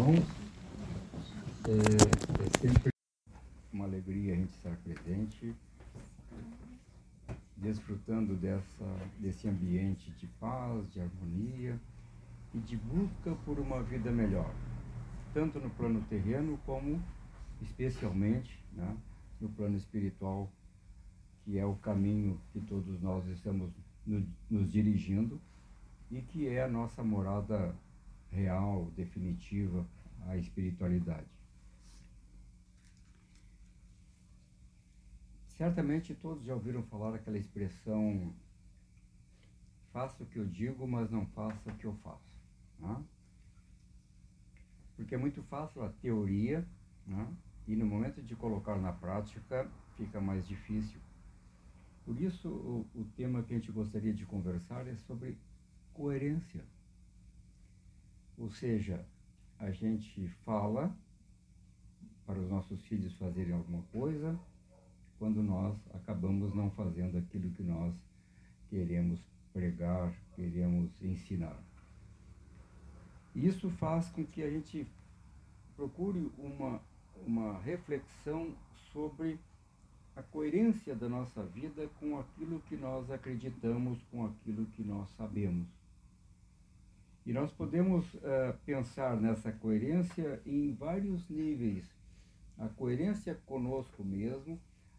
irmãos. É, é, sempre uma alegria a gente estar presente, desfrutando dessa, desse ambiente de paz, de harmonia e de busca por uma vida melhor, tanto no plano terreno como, especialmente, né, no plano espiritual, que é o caminho que todos nós estamos no, nos dirigindo e que é a nossa morada real, definitiva, a espiritualidade. Certamente todos já ouviram falar aquela expressão faça o que eu digo, mas não faça o que eu faço. Né? Porque é muito fácil a teoria né? e no momento de colocar na prática fica mais difícil. Por isso, o, o tema que a gente gostaria de conversar é sobre coerência. Ou seja, a gente fala para os nossos filhos fazerem alguma coisa, quando nós acabamos não fazendo aquilo que nós queremos pregar, queremos ensinar. Isso faz com que a gente procure uma, uma reflexão sobre a coerência da nossa vida com aquilo que nós acreditamos, com aquilo que nós sabemos. E nós podemos uh, pensar nessa coerência em vários níveis. A coerência conosco mesmo,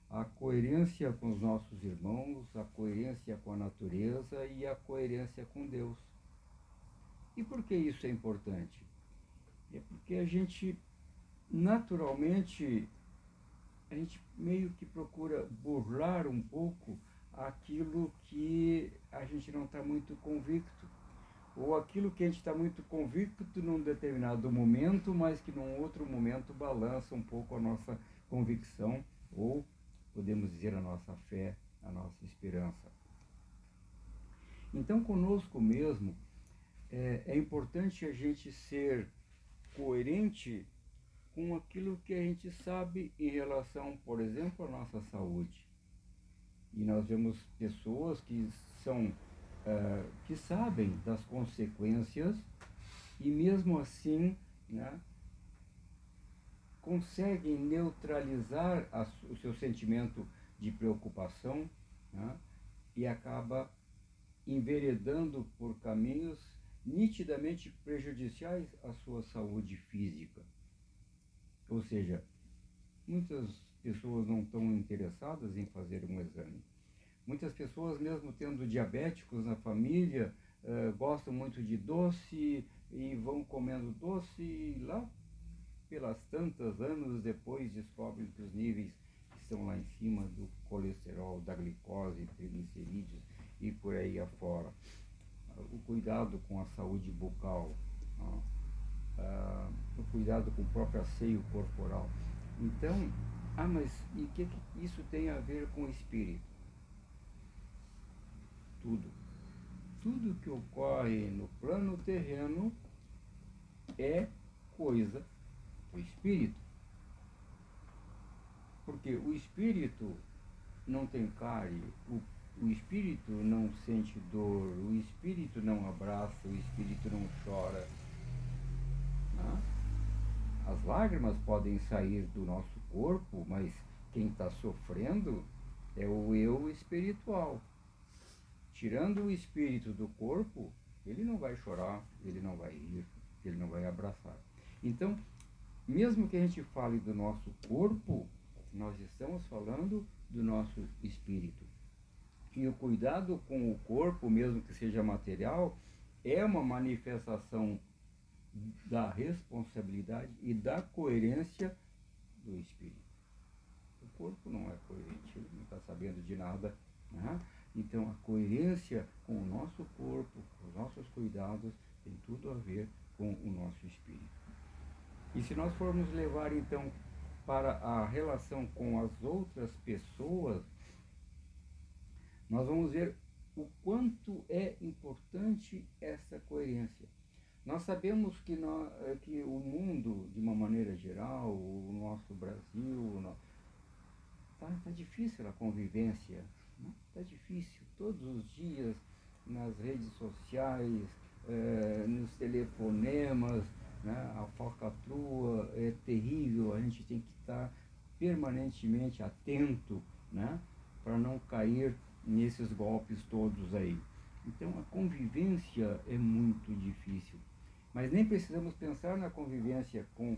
a coerência com os nossos irmãos, a coerência com a natureza e a coerência com Deus. E por que isso é importante? É porque a gente naturalmente a gente meio que procura burlar um pouco aquilo que a gente não está muito convicto ou aquilo que a gente está muito convicto num determinado momento, mas que num outro momento balança um pouco a nossa convicção, ou podemos dizer a nossa fé, a nossa esperança. Então, conosco mesmo, é, é importante a gente ser coerente com aquilo que a gente sabe em relação, por exemplo, à nossa saúde. E nós vemos pessoas que são uh, que sabem das consequências e mesmo assim né, conseguem neutralizar a, o seu sentimento de preocupação né, e acaba enveredando por caminhos nitidamente prejudiciais à sua saúde física. Ou seja, muitas pessoas não estão interessadas em fazer um exame. Muitas pessoas, mesmo tendo diabéticos na família, uh, gostam muito de doce e vão comendo doce e lá pelas tantas anos depois descobrem que os níveis estão lá em cima do colesterol, da glicose, triglicerídeos e por aí afora. O cuidado com a saúde bucal, uh, o cuidado com o próprio asseio corporal. Então, ah, mas e o que, que isso tem a ver com o espírito? Tudo. Tudo que ocorre no plano terreno é coisa do espírito. Porque o espírito não tem cárie, o, o espírito não sente dor, o espírito não abraça, o espírito não chora. Né? As lágrimas podem sair do nosso corpo, mas quem está sofrendo é o eu espiritual tirando o espírito do corpo, ele não vai chorar, ele não vai rir, ele não vai abraçar. Então, mesmo que a gente fale do nosso corpo, nós estamos falando do nosso espírito. E o cuidado com o corpo, mesmo que seja material, é uma manifestação da responsabilidade e da coerência do espírito. O corpo não é coerente, ele não está sabendo de nada. Né? Então, a coerência com o nosso corpo, com os nossos cuidados, tem tudo a ver com o nosso espírito. E se nós formos levar, então, para a relação com as outras pessoas, nós vamos ver o quanto é importante essa coerência. Nós sabemos que, nós, que o mundo, de uma maneira geral, o nosso Brasil, está tá difícil a convivência Está difícil. Todos os dias, nas redes sociais, eh, nos telefonemas, né? a falcatrua é terrível, a gente tem que estar permanentemente atento né? para não cair nesses golpes todos aí. Então a convivência é muito difícil. Mas nem precisamos pensar na convivência com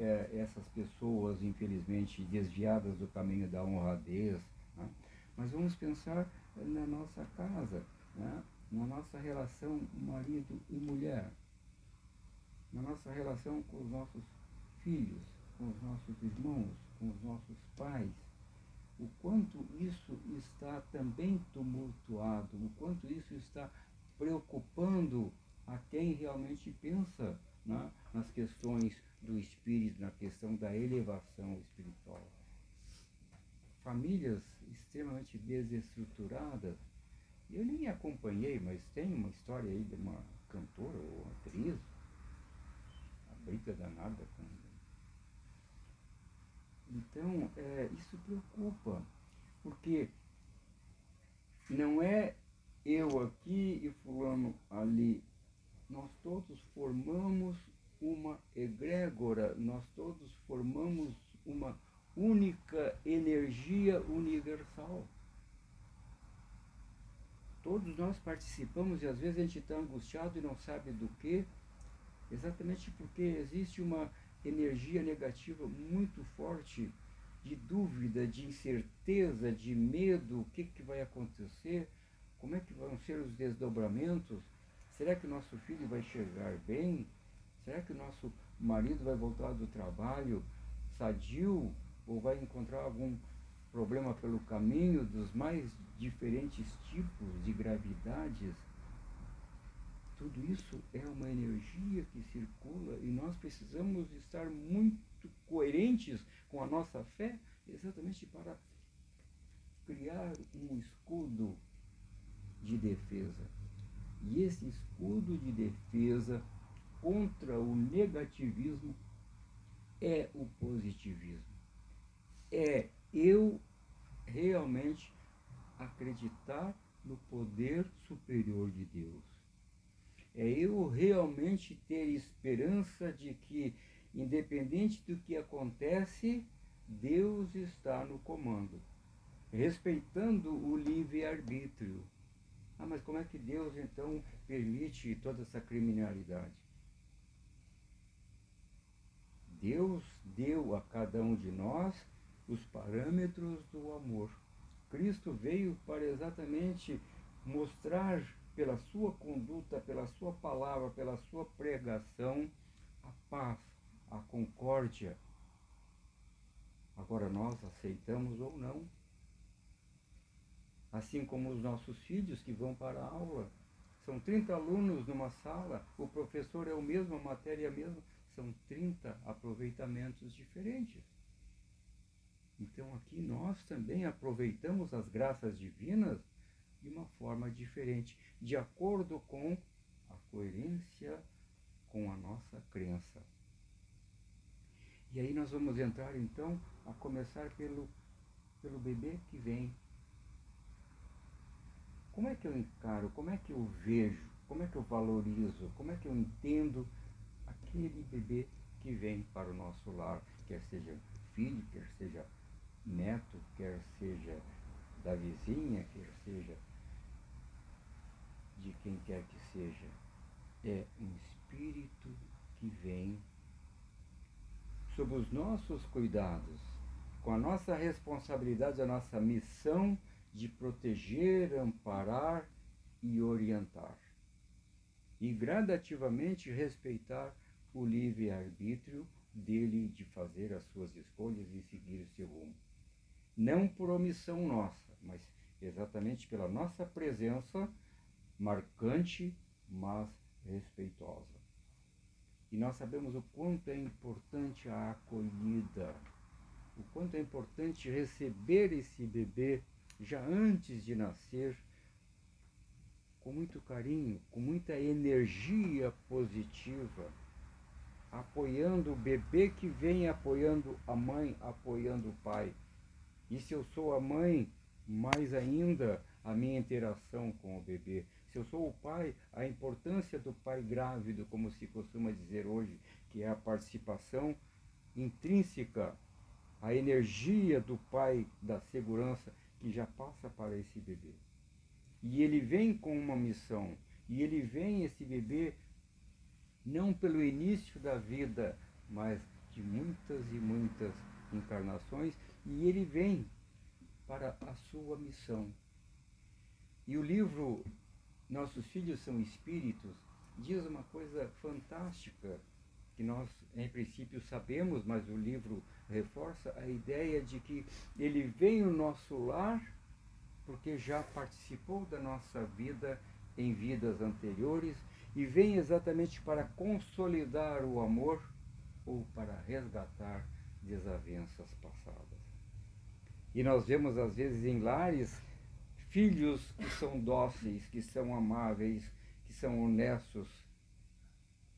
é, essas pessoas, infelizmente, desviadas do caminho da honradez. Né? Mas vamos pensar na nossa casa, né? na nossa relação marido e mulher, na nossa relação com os nossos filhos, com os nossos irmãos, com os nossos pais o quanto isso está também tumultuado, o quanto isso está preocupando a quem realmente pensa né, nas questões do espírito, na questão da elevação espiritual. Famílias extremamente desestruturadas. Eu nem acompanhei, mas tem uma história aí de uma cantora ou atriz, a briga danada com então, é, isso preocupa, porque não é eu aqui e fulano ali. Nós todos formamos uma egrégora, nós todos formamos uma única energia universal. Todos nós participamos e às vezes a gente está angustiado e não sabe do que, exatamente porque existe uma energia negativa muito forte de dúvida, de incerteza, de medo, o que, que vai acontecer, como é que vão ser os desdobramentos, será que o nosso filho vai chegar bem? Será que o nosso marido vai voltar do trabalho sadio ou vai encontrar algum problema pelo caminho dos mais diferentes tipos de gravidades? Tudo isso é uma energia que circula e nós precisamos estar muito coerentes com a nossa fé, exatamente para criar um escudo de defesa. E esse escudo de defesa contra o negativismo é o positivismo. É eu realmente acreditar no poder superior de Deus é eu realmente ter esperança de que, independente do que acontece, Deus está no comando, respeitando o livre-arbítrio. Ah, mas como é que Deus então permite toda essa criminalidade? Deus deu a cada um de nós os parâmetros do amor. Cristo veio para exatamente mostrar pela sua conduta, pela sua palavra, pela sua pregação, a paz, a concórdia. Agora nós aceitamos ou não. Assim como os nossos filhos que vão para a aula. São 30 alunos numa sala, o professor é o mesmo, a matéria é a mesma, são 30 aproveitamentos diferentes. Então aqui nós também aproveitamos as graças divinas de uma forma diferente, de acordo com a coerência com a nossa crença. E aí nós vamos entrar então a começar pelo, pelo bebê que vem. Como é que eu encaro, como é que eu vejo, como é que eu valorizo, como é que eu entendo aquele bebê que vem para o nosso lar, quer seja filho, quer seja neto, quer seja da vizinha, quer seja de quem quer que seja, é um espírito que vem sob os nossos cuidados, com a nossa responsabilidade, a nossa missão de proteger, amparar e orientar. E gradativamente respeitar o livre-arbítrio dele de fazer as suas escolhas e seguir o seu rumo. Não por omissão nossa, mas exatamente pela nossa presença marcante, mas respeitosa. E nós sabemos o quanto é importante a acolhida, o quanto é importante receber esse bebê já antes de nascer, com muito carinho, com muita energia positiva, apoiando o bebê que vem apoiando a mãe, apoiando o pai. E se eu sou a mãe, mais ainda a minha interação com o bebê. Se eu sou o pai, a importância do pai grávido, como se costuma dizer hoje, que é a participação intrínseca, a energia do pai da segurança que já passa para esse bebê. E ele vem com uma missão, e ele vem, esse bebê, não pelo início da vida, mas de muitas e muitas encarnações, e ele vem para a sua missão. E o livro Nossos Filhos São Espíritos diz uma coisa fantástica que nós, em princípio, sabemos, mas o livro reforça a ideia de que ele vem no nosso lar porque já participou da nossa vida em vidas anteriores e vem exatamente para consolidar o amor ou para resgatar desavenças passadas. E nós vemos, às vezes, em lares, filhos que são dóceis, que são amáveis, que são honestos.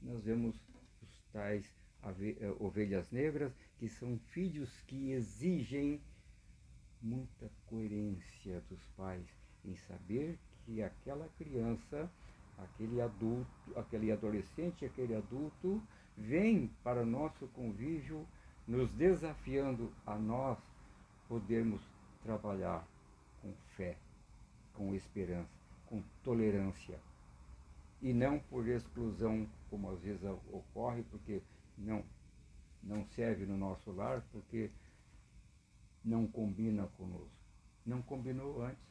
Nós vemos os tais eh, ovelhas negras, que são filhos que exigem muita coerência dos pais em saber que aquela criança, aquele adulto, aquele adolescente, aquele adulto vem para o nosso convívio nos desafiando a nós podermos trabalhar com fé, com esperança, com tolerância. E não por exclusão, como às vezes ocorre, porque não, não serve no nosso lar, porque não combina conosco. Não combinou antes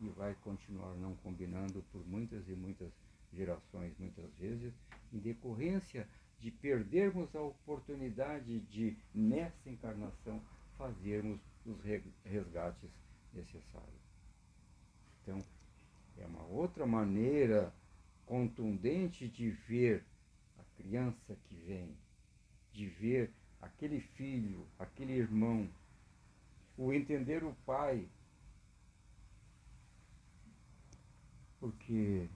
e vai continuar não combinando por muitas e muitas gerações, muitas vezes, em decorrência de perdermos a oportunidade de, nessa encarnação, fazermos os resgates necessários. Então, é uma outra maneira contundente de ver a criança que vem, de ver aquele filho, aquele irmão, o entender o pai. Porque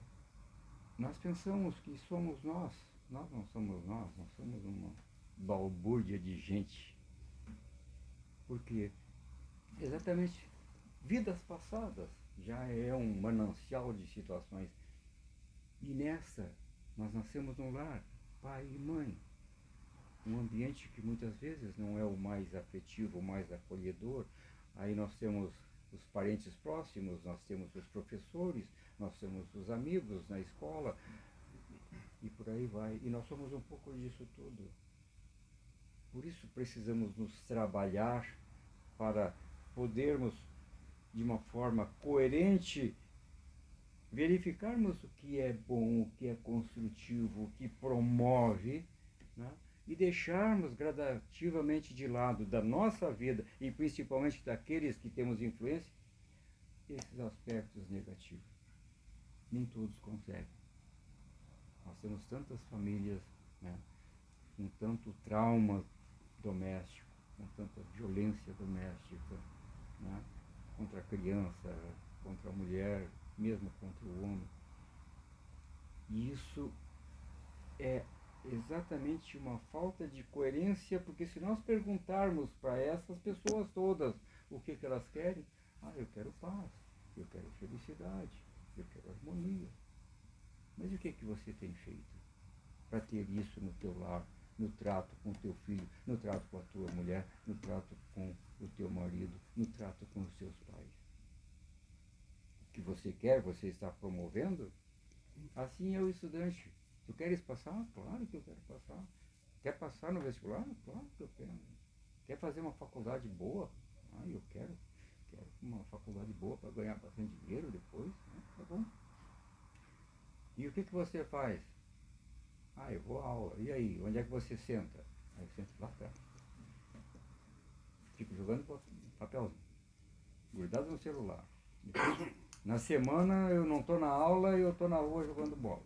nós pensamos que somos nós, nós não somos nós, nós somos uma balbúrdia de gente. Porque exatamente vidas passadas já é um manancial de situações. E nessa nós nascemos num lar, pai e mãe. Um ambiente que muitas vezes não é o mais afetivo, o mais acolhedor. Aí nós temos os parentes próximos, nós temos os professores, nós temos os amigos na escola, e por aí vai. E nós somos um pouco disso tudo. Por isso precisamos nos trabalhar para podermos, de uma forma coerente, verificarmos o que é bom, o que é construtivo, o que promove, né? e deixarmos gradativamente de lado da nossa vida e principalmente daqueles que temos influência, esses aspectos negativos. Nem todos conseguem. Nós temos tantas famílias né, com tanto trauma doméstico, com tanta violência doméstica né, contra a criança, contra a mulher, mesmo contra o homem. E isso é exatamente uma falta de coerência, porque se nós perguntarmos para essas pessoas todas o que, que elas querem, ah, eu quero paz, eu quero felicidade, eu quero harmonia. Mas o que, que você tem feito para ter isso no teu lar, no trato com o teu filho, no trato com a tua mulher, no trato com o teu marido, no trato com os teus pais? O que você quer, você está promovendo? Assim é o estudante Tu queres passar? Claro que eu quero passar. Quer passar no vestibular? Claro que eu quero. Quer fazer uma faculdade boa? Ah, eu quero. Quero uma faculdade boa para ganhar bastante dinheiro depois. Né? Tá bom. E o que, que você faz? Ah, eu vou à aula. E aí, onde é que você senta? Aí eu sento lá atrás. Fico jogando papelzinho. Grudado no celular. Depois, na semana eu não estou na aula e eu estou na rua jogando bola.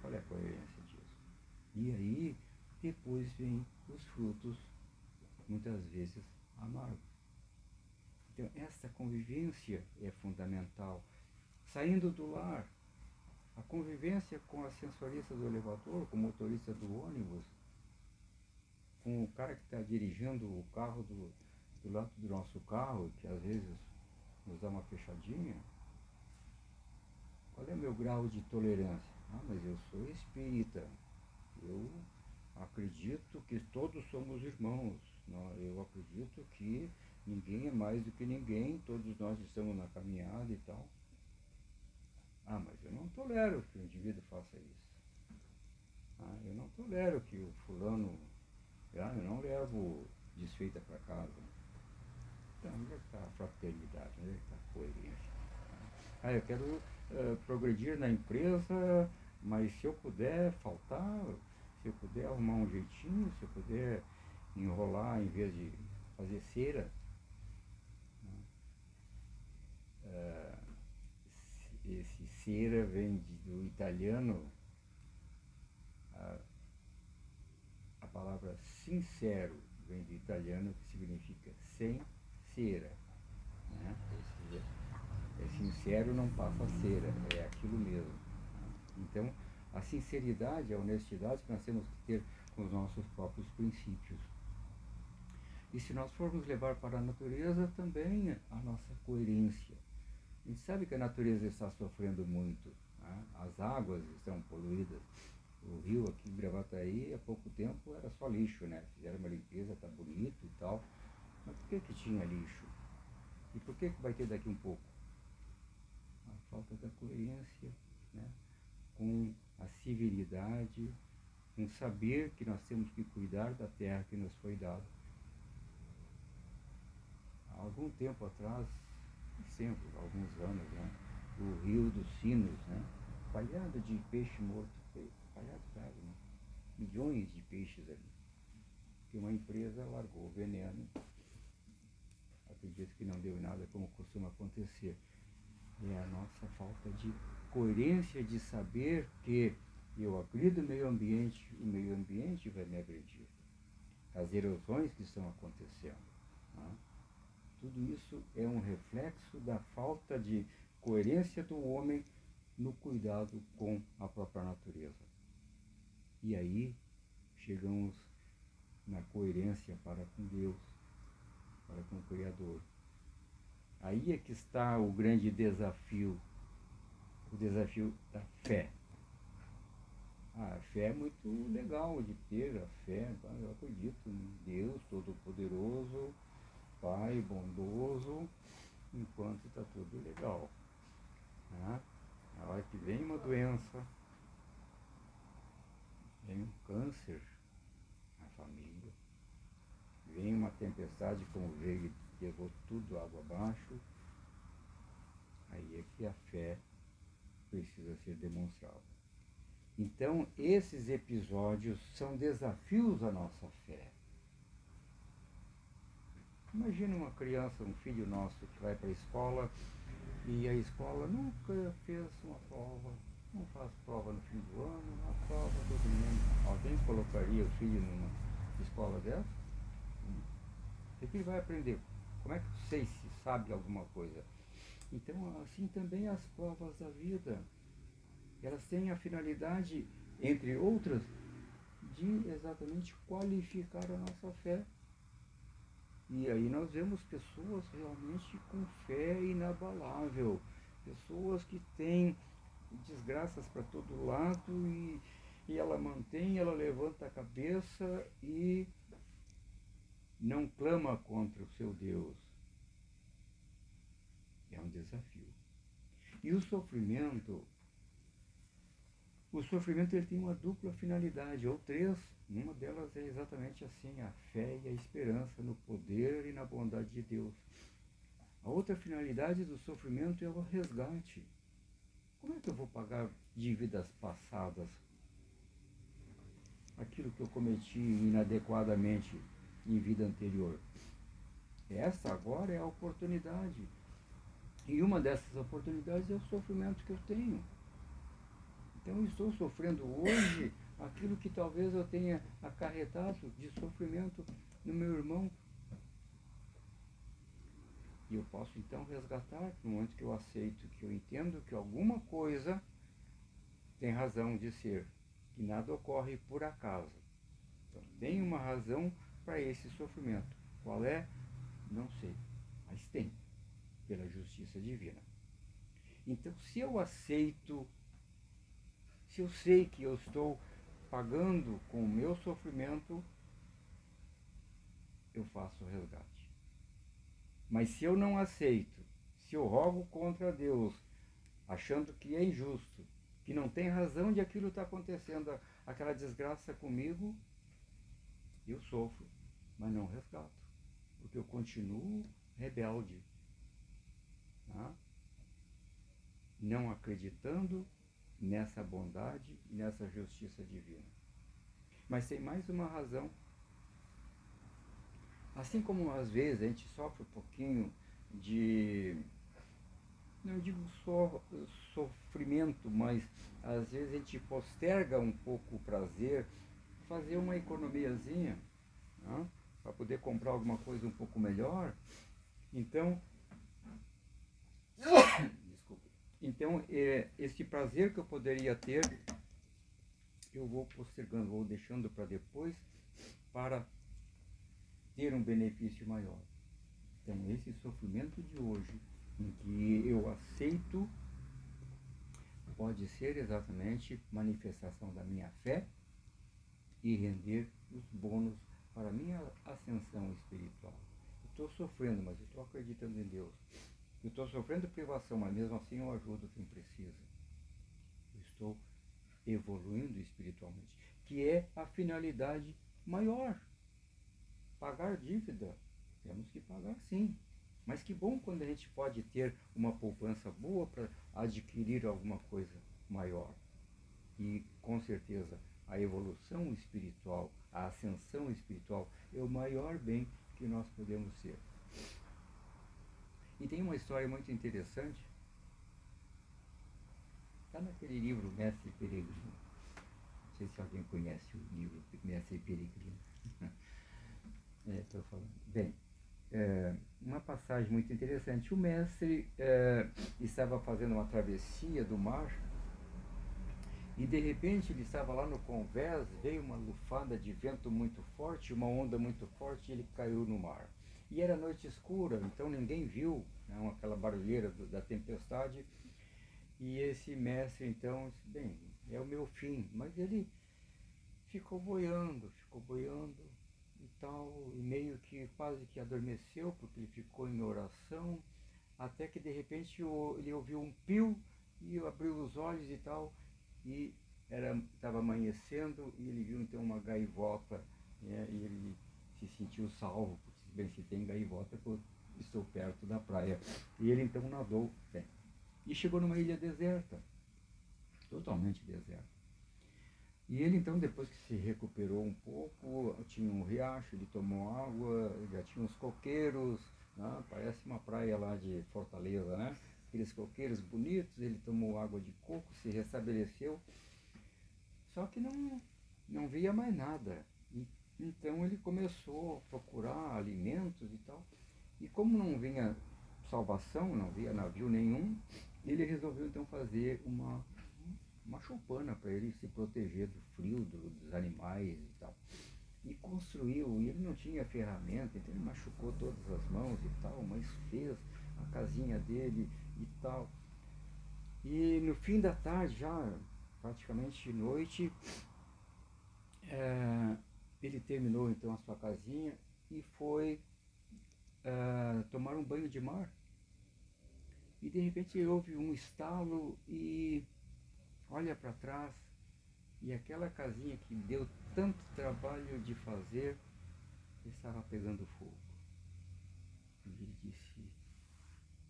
Qual é a coerência disso? E aí, depois vem os frutos, muitas vezes amargos. Então, essa convivência é fundamental. Saindo do lar, a convivência com a sensorista do elevador, com o motorista do ônibus, com o cara que está dirigindo o carro do, do lado do nosso carro, que às vezes nos dá uma fechadinha. Qual é o meu grau de tolerância? Ah, mas eu sou espírita. Eu acredito que todos somos irmãos. Eu acredito que ninguém é mais do que ninguém, todos nós estamos na caminhada e tal. Ah, mas eu não tolero que o indivíduo faça isso. Ah, eu não tolero que o fulano. Ah, eu não levo desfeita para casa. Então, onde é está a fraternidade? Onde é está a coerência? Ah, eu quero uh, progredir na empresa, mas se eu puder faltar, se eu puder arrumar um jeitinho, se eu puder enrolar em vez de fazer cera. Uh, esse cera vem do italiano a, a palavra sincero vem do italiano que significa sem cera. Né? é sincero não passa cera, é aquilo mesmo. Então, a sinceridade, a honestidade que nós temos que ter com os nossos próprios princípios. E se nós formos levar para a natureza, também a nossa coerência. A gente sabe que a natureza está sofrendo muito. Né? As águas estão poluídas. O rio aqui em Gravataí, há pouco tempo, era só lixo, né? Fizeram uma limpeza, está bonito e tal. Mas por que, que tinha lixo? E por que, que vai ter daqui um pouco? A falta da coerência, né? com a civilidade, com saber que nós temos que cuidar da terra que nos foi dada. Há algum tempo atrás, sempre, alguns anos, né? o rio dos sinos, né? palhado de peixe morto, palhado sabe, né? milhões de peixes ali. Que uma empresa largou o veneno, acredito que não deu nada como costuma acontecer. É a nossa falta de coerência de saber que eu agrido o meio ambiente, o meio ambiente vai me agredir. As erosões que estão acontecendo. Né? Tudo isso é um reflexo da falta de coerência do homem no cuidado com a própria natureza. E aí chegamos na coerência para com Deus, para com o Criador. Aí é que está o grande desafio, o desafio da fé. Ah, a fé é muito legal de ter, a fé, eu acredito em Deus Todo-Poderoso, pai bondoso, enquanto está tudo legal. Né? Na hora que vem uma doença, vem um câncer na família, vem uma tempestade como veio e levou tudo água abaixo, aí é que a fé precisa ser demonstrada. Então, esses episódios são desafios à nossa fé. Imagina uma criança, um filho nosso que vai para a escola e a escola nunca fez uma prova, não faz prova no fim do ano, uma prova todo mundo. Alguém colocaria o filho numa escola dessa? O que ele vai aprender? Como é que sei se sabe alguma coisa? Então, assim também as provas da vida. Elas têm a finalidade, entre outras, de exatamente qualificar a nossa fé. E aí nós vemos pessoas realmente com fé inabalável, pessoas que têm desgraças para todo lado e, e ela mantém, ela levanta a cabeça e não clama contra o seu Deus. É um desafio. E o sofrimento, o sofrimento ele tem uma dupla finalidade, ou três uma delas é exatamente assim, a fé e a esperança no poder e na bondade de Deus. A outra finalidade do sofrimento é o resgate. Como é que eu vou pagar dívidas passadas? Aquilo que eu cometi inadequadamente em vida anterior. Essa agora é a oportunidade. E uma dessas oportunidades é o sofrimento que eu tenho. Então estou sofrendo hoje aquilo que talvez eu tenha acarretado de sofrimento no meu irmão. E eu posso então resgatar no momento que eu aceito, que eu entendo que alguma coisa tem razão de ser, que nada ocorre por acaso. Então tem uma razão para esse sofrimento. Qual é? Não sei, mas tem, pela justiça divina. Então, se eu aceito Se eu sei que eu estou pagando com o meu sofrimento, eu faço o resgate. Mas se eu não aceito, se eu rogo contra Deus, achando que é injusto, que não tem razão de aquilo estar tá acontecendo, aquela desgraça comigo, eu sofro, mas não resgato, porque eu continuo rebelde, tá? não acreditando nessa bondade e nessa justiça divina. Mas tem mais uma razão. Assim como às vezes a gente sofre um pouquinho de não digo só sofrimento, mas às vezes a gente posterga um pouco o prazer, fazer uma economiazinha né, para poder comprar alguma coisa um pouco melhor. Então. Então, é, esse prazer que eu poderia ter, eu vou postergando, vou deixando para depois, para ter um benefício maior. Então, esse sofrimento de hoje em que eu aceito pode ser exatamente manifestação da minha fé e render os bônus para minha ascensão espiritual. Estou sofrendo, mas estou acreditando em Deus. Eu estou sofrendo privação, mas mesmo assim eu ajudo quem precisa. Eu estou evoluindo espiritualmente, que é a finalidade maior. Pagar dívida. Temos que pagar sim. Mas que bom quando a gente pode ter uma poupança boa para adquirir alguma coisa maior. E com certeza a evolução espiritual, a ascensão espiritual é o maior bem que nós podemos ser. E tem uma história muito interessante. Está naquele livro Mestre Peregrino. Não sei se alguém conhece o livro Mestre Peregrino. Estou é, falando. Bem, é, uma passagem muito interessante. O mestre é, estava fazendo uma travessia do mar e de repente ele estava lá no convés, veio uma lufada de vento muito forte, uma onda muito forte e ele caiu no mar. E era noite escura, então ninguém viu né, aquela barulheira do, da tempestade. E esse mestre então disse, bem, é o meu fim. Mas ele ficou boiando, ficou boiando e tal, e meio que quase que adormeceu, porque ele ficou em oração, até que de repente ele ouviu um pio e abriu os olhos e tal, e estava amanhecendo e ele viu então uma gaivota né, e ele se sentiu salvo, bem, se tem gaivota eu estou perto da praia. E ele então nadou bem. E chegou numa ilha deserta, totalmente deserta. E ele então, depois que se recuperou um pouco, tinha um riacho, ele tomou água, já tinha uns coqueiros, né? parece uma praia lá de Fortaleza, né? Aqueles coqueiros bonitos, ele tomou água de coco, se restabeleceu, só que não, não via mais nada. Então ele começou a procurar alimentos e tal. E como não vinha salvação, não via navio nenhum, ele resolveu então fazer uma uma choupana para ele se proteger do frio, do, dos animais e tal. E construiu, e ele não tinha ferramenta, então ele machucou todas as mãos e tal, mas fez a casinha dele e tal. E no fim da tarde, já praticamente noite, é, ele terminou então a sua casinha e foi é, tomar um banho de mar. E de repente houve um estalo e olha para trás e aquela casinha que deu tanto trabalho de fazer estava pegando fogo. E ele disse,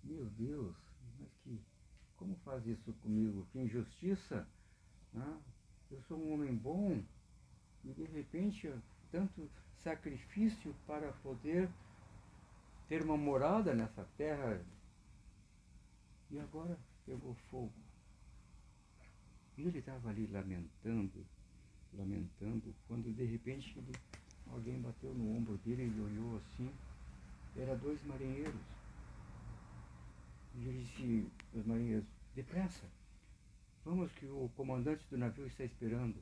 meu Deus, mas que como faz isso comigo? Que injustiça! Ah, eu sou um homem bom e de repente tanto sacrifício para poder ter uma morada nessa terra e agora pegou fogo. E ele estava ali lamentando, lamentando, quando de repente ele, alguém bateu no ombro dele, ele olhou assim, era dois marinheiros. E ele disse, os marinheiros, depressa, vamos que o comandante do navio está esperando.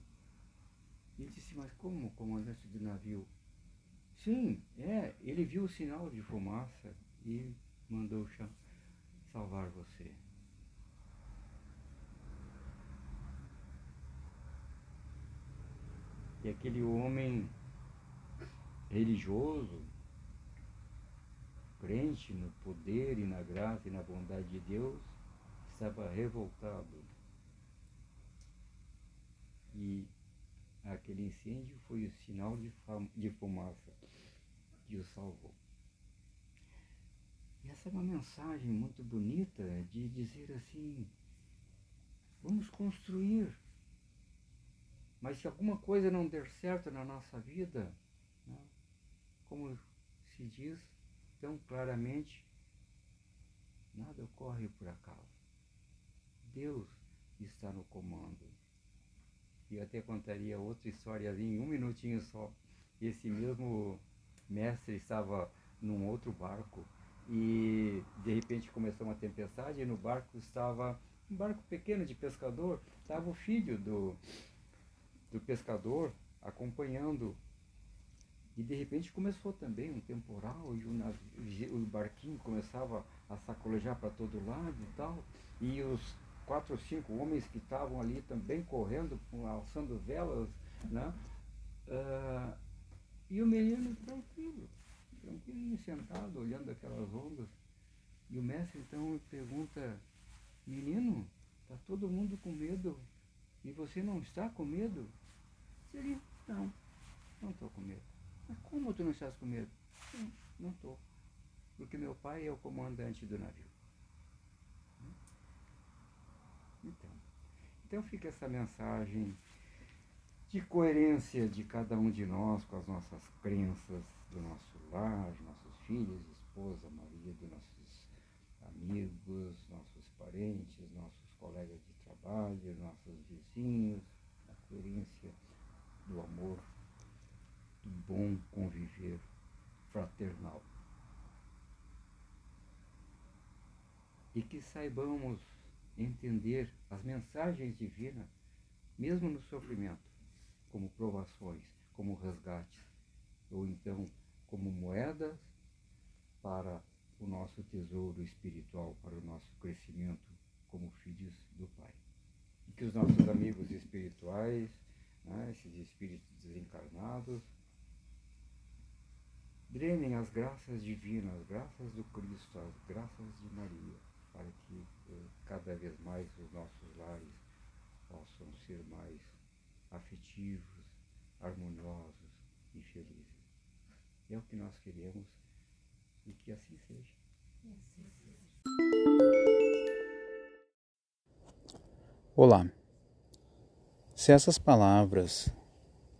Ele disse, mas como comandante do navio? Sim, é, ele viu o sinal de fumaça e mandou salvar você. E aquele homem religioso, crente no poder e na graça e na bondade de Deus, estava revoltado. E aquele incêndio foi o sinal de, de fumaça que o salvou. E essa é uma mensagem muito bonita de dizer assim: vamos construir. Mas se alguma coisa não der certo na nossa vida, né, como se diz tão claramente, nada ocorre por acaso. Deus está no comando. E eu até contaria outra historiazinha em um minutinho só. Esse mesmo mestre estava num outro barco e de repente começou uma tempestade e no barco estava um barco pequeno de pescador, estava o filho do, do pescador acompanhando e de repente começou também um temporal e o, navio, o barquinho começava a sacolejar para todo lado e tal. E os quatro ou cinco homens que estavam ali também correndo, alçando velas, né? Uh, e o menino tranquilo, tranquilo, sentado, olhando aquelas ondas. E o mestre então pergunta, menino, está todo mundo com medo e você não está com medo? Ele, não, não estou com medo. Mas como tu não estás com medo? Não estou. Porque meu pai é o comandante do navio. Então, então fica essa mensagem de coerência de cada um de nós com as nossas crenças do nosso lar, nossos filhos, esposa, marido, nossos amigos, nossos parentes, nossos colegas de trabalho, nossos vizinhos, a coerência do amor, do bom conviver fraternal. E que saibamos entender as mensagens divinas, mesmo no sofrimento, como provações, como resgates, ou então como moedas para o nosso tesouro espiritual, para o nosso crescimento como filhos do Pai. E que os nossos amigos espirituais, né, esses espíritos desencarnados, drenem as graças divinas, as graças do Cristo, as graças de Maria, para que eh, cada vez mais os nossos lares possam ser mais afetivos, harmoniosos e felizes. É o que nós queremos e que assim seja. Olá. Se essas palavras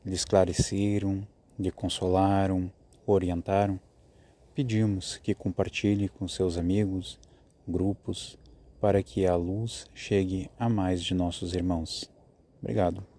lhe esclareceram, lhe consolaram, orientaram, pedimos que compartilhe com seus amigos, grupos, para que a luz chegue a mais de nossos irmãos. Obrigado.